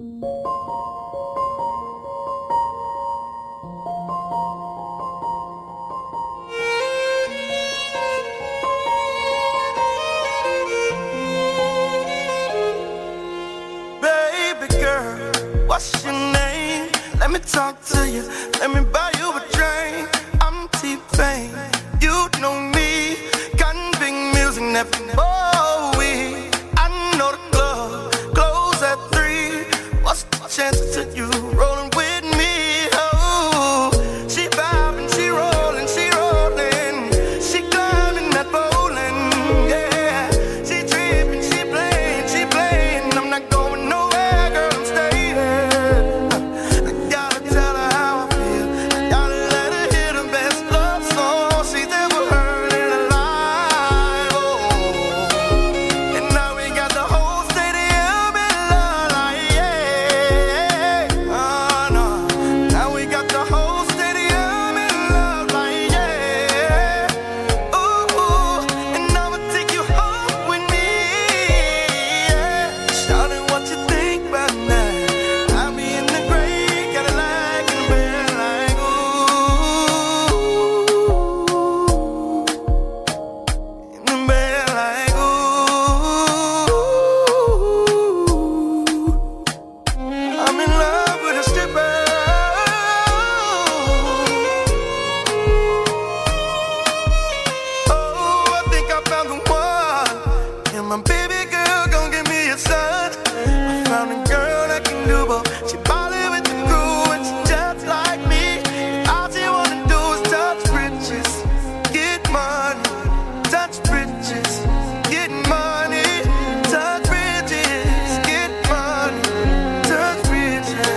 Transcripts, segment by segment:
Baby girl, What's your name? Let me talk to you. Let me buy you a drink. I'm T-Pain. You know me. Konvict Muzik never. Oh. my baby girl gon' give me a son. I found a girl that can do both. She ballin' with the crew and she just like me. All she wanna do is touch riches, get money. Touch riches, get money. Touch riches, get money. Touch riches.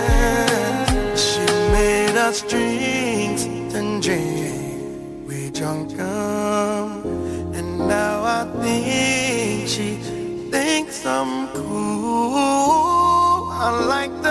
She made us drinks and drink. We drunk on, and now I think she thinks I'm cool. I like